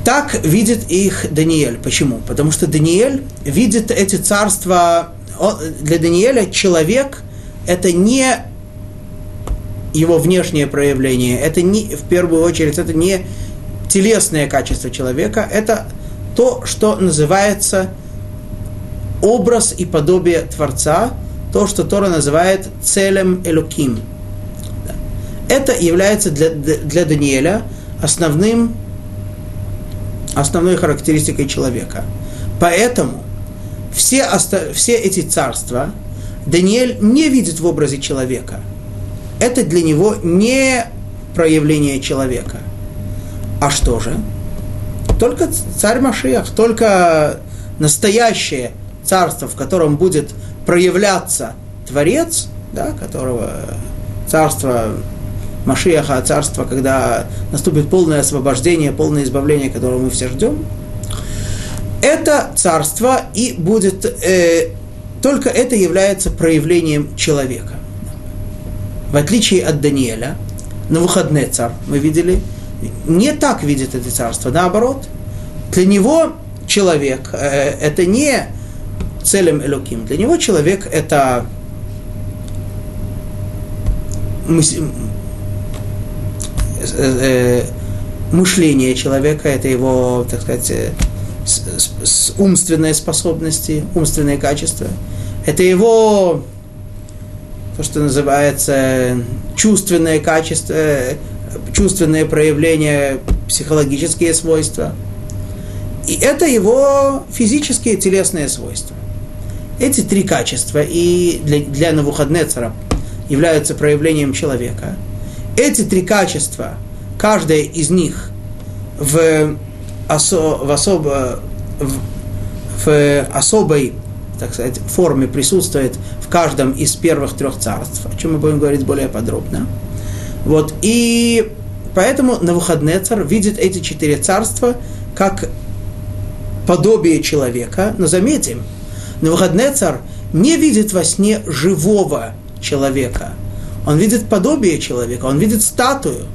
Так видит их Даниэль. Почему? Потому что Даниэль видит эти царства, для Даниэля человек – это не его внешнее проявление, это не, в первую очередь, это не телесное качество человека, это то, что называется – образ и подобие Творца, то, что Тора называет целем Элоким. Это является для, для Даниэля основным, основной характеристикой человека. Поэтому все, все эти царства Даниэль не видит в образе человека. Это для него не проявление человека. А что же? Только царь Машиах, только настоящее – царство, в котором будет проявляться Творец, да, которого царство Машиаха, царства, когда наступит полное освобождение, полное избавление, которого мы все ждем, это царство и будет, э, только это является проявлением человека. В отличие от Даниэля, на выходные царь, мы видели, не так видит это царство, наоборот. Для него человек э, это не целым Элоким. Для него человек это Э, мышление человека, это его, так сказать, э, умственные способности, умственные качества. Это его, то, что называется, чувственные качества, чувственные проявления, психологические свойства. И это его физические телесные свойства. Эти три качества и для, для Навуходнецера являются проявлением человека – эти три качества, каждое из них в, осо, в, особо, в, в особой так сказать, форме присутствует в каждом из первых трех царств, о чем мы будем говорить более подробно. Вот, и поэтому Навуходнецар видит эти четыре царства как подобие человека, но заметим, Навуходнецар не видит во сне живого человека – он видит подобие человека, он видит статую,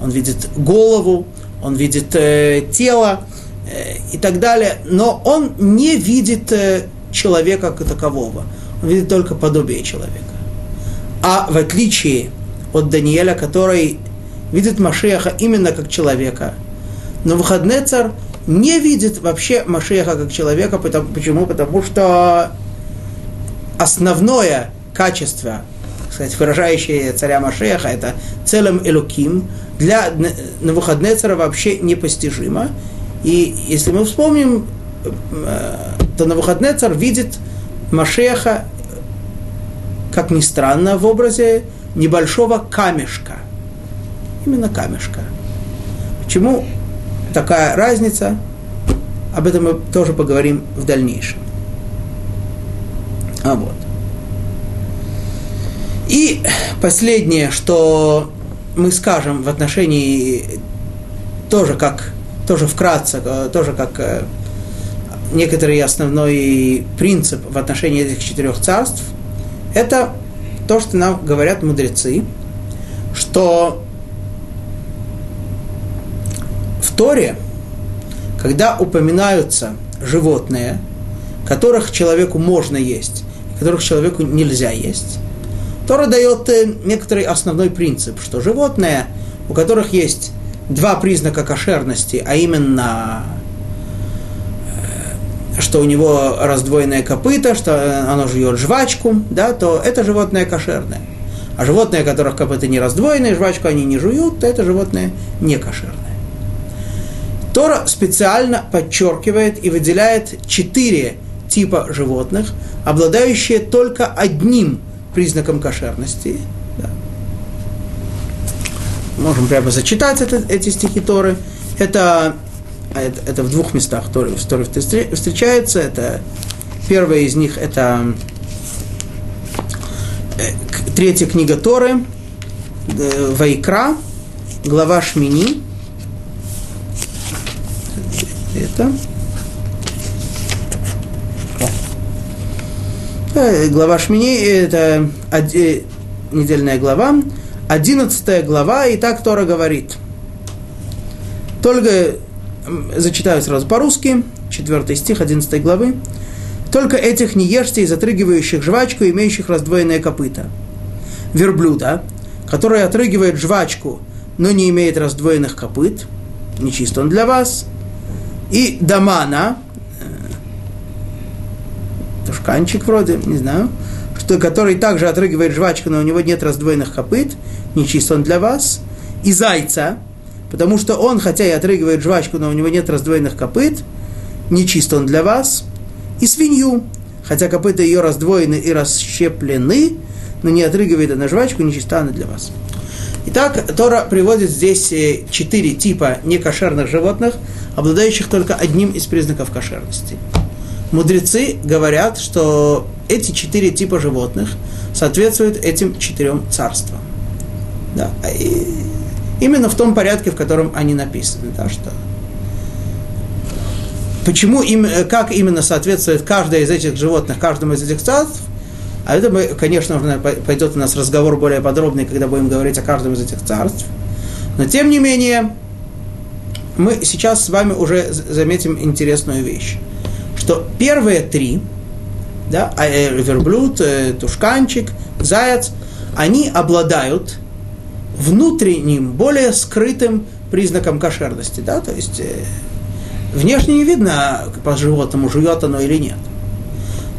он видит голову, он видит э, тело э, и так далее, но он не видит э, человека как такового, он видит только подобие человека. А в отличие от Даниэля, который видит Машеха именно как человека, но Вахаднецар не видит вообще Машеха как человека, потому, почему? Потому что основное качество сказать, выражающее царя Машеха, это целым Элуким, для Навуходнецера вообще непостижимо. И если мы вспомним, э, то Навуходнецер видит Машеха, как ни странно, в образе небольшого камешка. Именно камешка. Почему такая разница? Об этом мы тоже поговорим в дальнейшем. А вот. Последнее, что мы скажем в отношении тоже как тоже вкратце, э, тоже как э, некоторый основной принцип в отношении этих четырех царств, это то, что нам говорят мудрецы, что в Торе, когда упоминаются животные, которых человеку можно есть, которых человеку нельзя есть, Тора дает э, некоторый основной принцип, что животные, у которых есть два признака кошерности, а именно э, что у него раздвоенное копыто, что оно жует жвачку, да, то это животное кошерное. А животные, у которых копыта не раздвоенные, жвачку они не жуют, то это животное не кошерное. Тора специально подчеркивает и выделяет четыре типа животных, обладающие только одним признаком кошерности. Да. Можем прямо зачитать это, эти стихи Торы. Это, это, это в двух местах Торы, в Торе встречается. Это, первая из них это э, третья книга Торы, э, Вайкра, глава Шмини. Это глава Шмини, это недельная глава, одиннадцатая глава, и так Тора говорит. Только, зачитаю сразу по-русски, четвертый стих одиннадцатой главы. Только этих не ешьте из отрыгивающих жвачку, имеющих раздвоенное копыта. Верблюда, который отрыгивает жвачку, но не имеет раздвоенных копыт, нечист он для вас. И дамана, тушканчик вроде, не знаю, что, который также отрыгивает жвачку, но у него нет раздвоенных копыт, нечист он для вас, и зайца, потому что он, хотя и отрыгивает жвачку, но у него нет раздвоенных копыт, нечист он для вас, и свинью, хотя копыта ее раздвоены и расщеплены, но не отрыгивает она жвачку, нечиста она для вас. Итак, Тора приводит здесь э, четыре типа некошерных животных, обладающих только одним из признаков кошерности мудрецы говорят, что эти четыре типа животных соответствуют этим четырем царствам. Да, и именно в том порядке, в котором они написаны. Да, что почему им, как именно соответствует каждое из этих животных, каждому из этих царств, а это, мы, конечно, пойдет у нас разговор более подробный, когда будем говорить о каждом из этих царств. Но, тем не менее, мы сейчас с вами уже заметим интересную вещь, что первые три, да, а, э, верблюд, э, тушканчик, заяц, они обладают внутренним, более скрытым признаком кошерности, да, то есть э, внешне не видно по животному, жует оно или нет.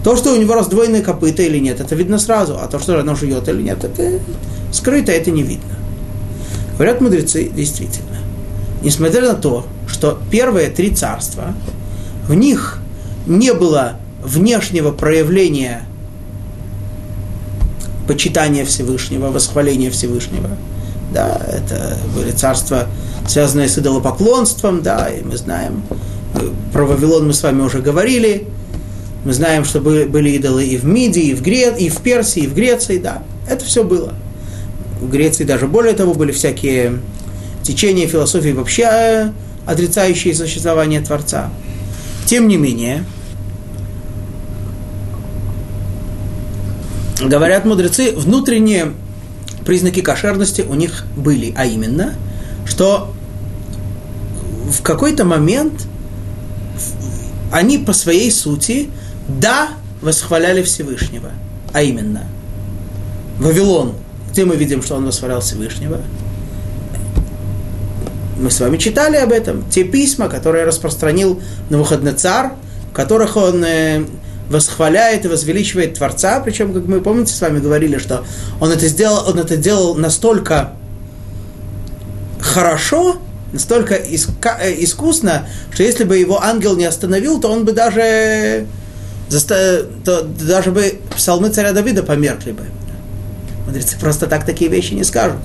То, что у него раздвоенные копыта или нет, это видно сразу, а то, что оно жует или нет, это скрыто, это не видно. Говорят мудрецы, действительно, несмотря на то, что первые три царства, в них не было внешнего проявления почитания Всевышнего, восхваления Всевышнего. Да, это были царства, связанные с идолопоклонством, да, и мы знаем, э, про Вавилон мы с вами уже говорили, мы знаем, что были идолы и в Мидии, и в, Гре... и в Персии, и в Греции, да, это все было. В Греции даже более того были всякие течения философии вообще э, отрицающие существование Творца. Тем не менее, говорят мудрецы, внутренние признаки кошерности у них были, а именно, что в какой-то момент они по своей сути, да, восхваляли Всевышнего, а именно, Вавилон, где мы видим, что он восхвалял Всевышнего, мы с вами читали об этом, те письма, которые распространил Навуходнецар, в которых он э, восхваляет и возвеличивает Творца, причем, как мы помните, с вами говорили, что он это сделал, он это делал настолько хорошо, настолько э, искусно, что если бы его ангел не остановил, то он бы даже, то даже бы псалмы царя Давида померкли бы. Мудрецы просто так такие вещи не скажут.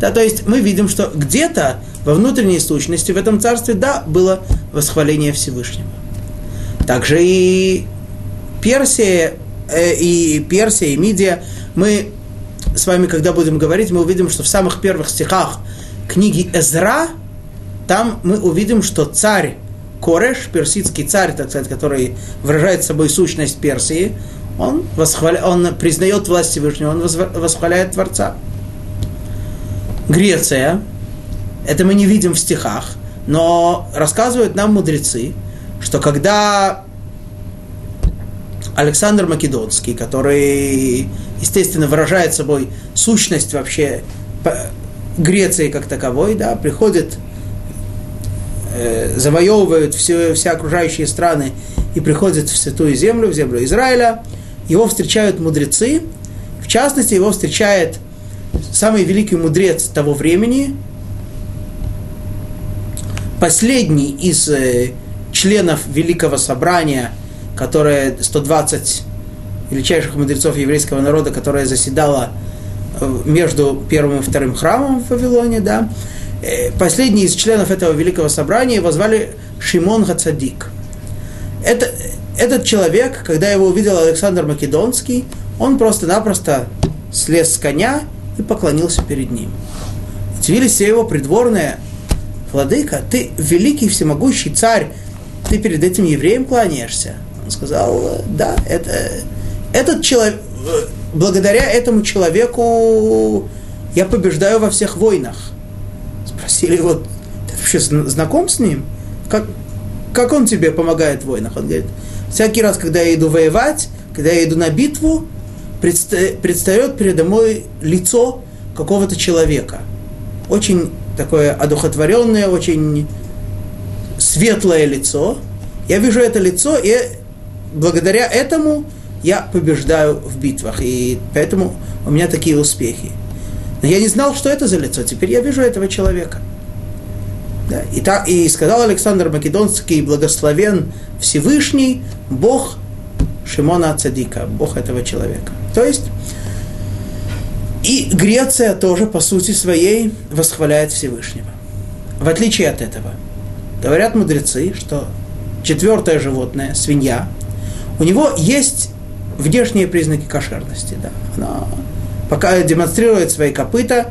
Да, то есть мы видим, что где-то во внутренней сущности в этом царстве, да, было восхваление Всевышнего. Также и Персия, э, и Персия, и Мидия, мы с вами, когда будем говорить, мы увидим, что в самых первых стихах книги Эзра, там мы увидим, что царь Кореш, персидский царь, так сказать, который выражает собой сущность Персии, он, восхваля... он признает власть Всевышнего, он восхваляет Творца. Греция, это мы не видим в стихах, но рассказывают нам мудрецы, что когда Александр Македонский, который, естественно, выражает собой сущность вообще Греции как таковой, да, приходит, э, завоевывают все, все окружающие страны и приходит в Святую Землю, в землю Израиля, его встречают мудрецы, в частности, его встречает самый великий мудрец того времени, последний из э, членов Великого Собрания, которое 120 величайших мудрецов еврейского народа, которое заседало э, между первым и вторым храмом в Вавилоне, да, э, последний из членов этого Великого Собрания его звали Шимон Хацадик. Это, этот человек, когда его увидел Александр Македонский, он просто-напросто слез с коня и поклонился перед ним. Удивились все его придворные. Владыка, ты великий всемогущий царь, ты перед этим евреем кланяешься. Он сказал, да, это, этот человек, благодаря этому человеку я побеждаю во всех войнах. Спросили его, ты вообще знаком с ним? Как, как он тебе помогает в войнах? Он говорит, всякий раз, когда я иду воевать, когда я иду на битву, предстает передо мной лицо какого-то человека. Очень такое одухотворенное, очень светлое лицо. Я вижу это лицо, и благодаря этому я побеждаю в битвах. И поэтому у меня такие успехи. Но я не знал, что это за лицо. Теперь я вижу этого человека. Да, и, так, и сказал Александр Македонский, благословен Всевышний, Бог Шимона Цадика, Бог этого человека. То есть и Греция тоже, по сути своей, восхваляет Всевышнего. В отличие от этого, говорят мудрецы, что четвертое животное, свинья, у него есть внешние признаки кошерности. Да. Она пока демонстрирует свои копыта,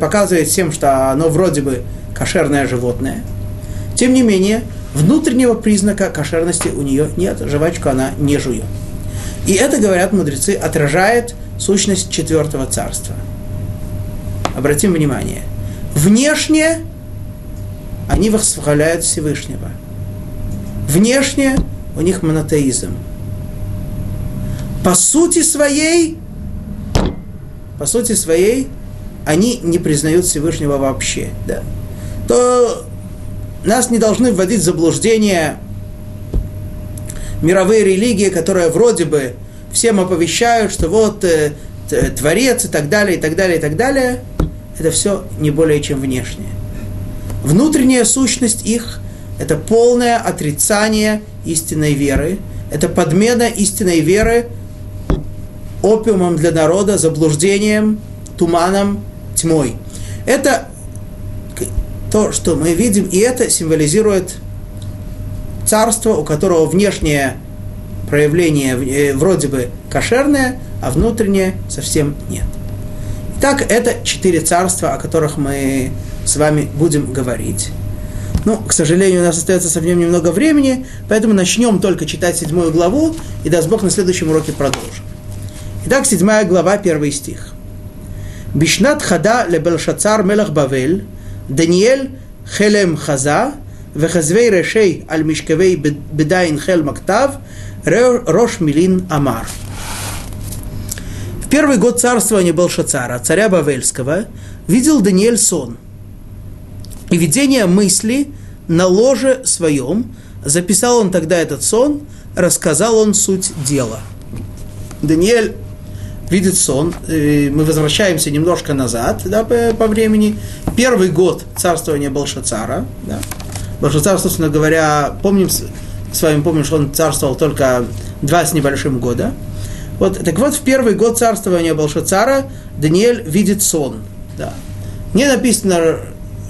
показывает всем, что оно вроде бы кошерное животное. Тем не менее, внутреннего признака кошерности у нее нет, жвачку она не жует. И это, говорят мудрецы, отражает сущность четвертого царства. Обратим внимание. Внешне они восхваляют Всевышнего. Внешне у них монотеизм. По сути своей, по сути своей, они не признают Всевышнего вообще. Да. То нас не должны вводить в заблуждение мировые религии, которые вроде бы всем оповещают, что вот э, Творец и так далее, и так далее, и так далее. Это все не более чем внешнее. Внутренняя сущность их – это полное отрицание истинной веры, это подмена истинной веры опиумом для народа, заблуждением, туманом, тьмой. Это то, что мы видим, и это символизирует царство, у которого внешнее проявление э, вроде бы кошерное, а внутреннее совсем нет. Так это четыре царства, о которых мы с вами будем говорить. Ну, к сожалению, у нас остается совсем немного времени, поэтому начнем только читать седьмую главу, и даст Бог на следующем уроке продолжим. Итак, седьмая глава, первый стих. Бишнат хада ле лебелшацар мелах бавель, Даниэль хелем хаза, вехазвей решей аль мишкевей бедайн хел мактав, рош милин амар. В первый год царствования Белшацара, царя Бавельского, видел Даниэль сон – и видение мысли на ложе своем, записал он тогда этот сон, рассказал он суть дела. Даниэль видит сон, мы возвращаемся немножко назад да, по, по времени. Первый год царствования Белшацара, да, Белшацар, собственно говоря, помним, с вами помним, что он царствовал только два с небольшим года. Вот, так вот, в первый год царствования Белшацара Даниэль видит сон. Да. Не написано,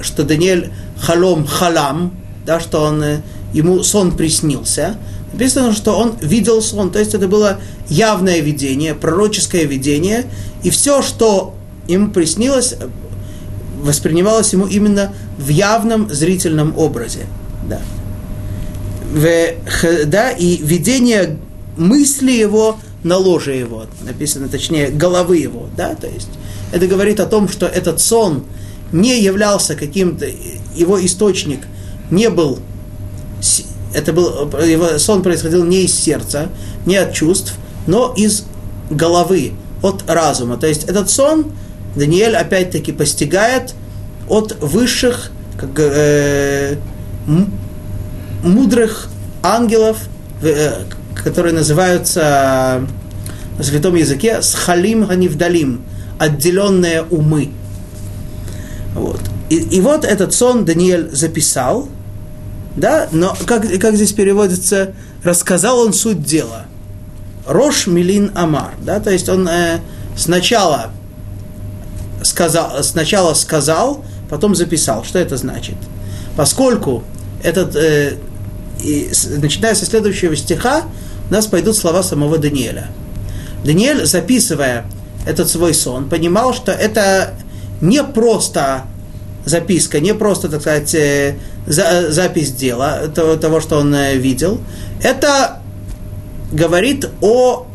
что Даниэль халом халам, да, что он, э, ему сон приснился. Написано, что он видел сон, то есть это было явное видение, пророческое видение, и все, что ему приснилось, воспринималось ему именно в явном зрительном образе. Да. В, да, и видение мысли его на ложе его, написано, точнее, головы его, да, то есть это говорит о том, что этот сон не являлся каким-то, его источник не был, это был, его сон происходил не из сердца, не от чувств, но из головы, от разума. То есть этот сон Даниэль опять-таки постигает от высших как, э, мудрых ангелов, э, которые называются на святом языке схалим ганивдалим, отделенные умы. Вот. И, и вот этот сон Даниэль записал, да, но как, как здесь переводится, рассказал он суть дела. Рош Милин Амар, да, то есть он э, сначала сказал, сначала сказал, потом записал. Что это значит? Поскольку этот, э, и, начиная со следующего стиха, у нас пойдут слова самого Даниэля. Даниэль, записывая этот свой сон, понимал, что это не просто записка, не просто, так сказать, э, за, запись дела, того, того, что он э, видел. Это говорит о...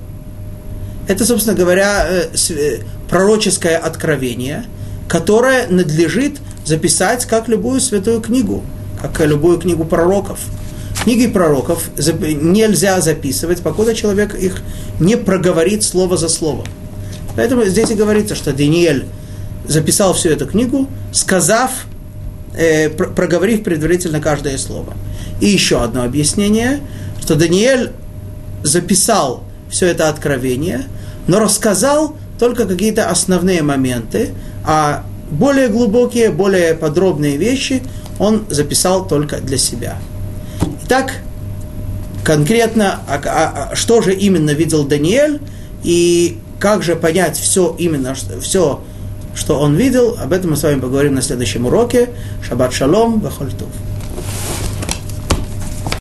Это, собственно говоря, э, пророческое откровение, которое надлежит записать как любую святую книгу, как любую книгу пророков. Книги пророков нельзя записывать, покуда человек их не проговорит слово за словом. Поэтому здесь и говорится, что Даниэль записал всю эту книгу, сказав, э, проговорив предварительно каждое слово. И еще одно объяснение, что Даниэль записал все это откровение, но рассказал только какие-то основные моменты, а более глубокие, более подробные вещи он записал только для себя. Итак, конкретно, а, а, а, что же именно видел Даниэль и как же понять все именно, все, что он видел, об этом мы с вами поговорим на следующем уроке. Шаббат шалом, бахольтув.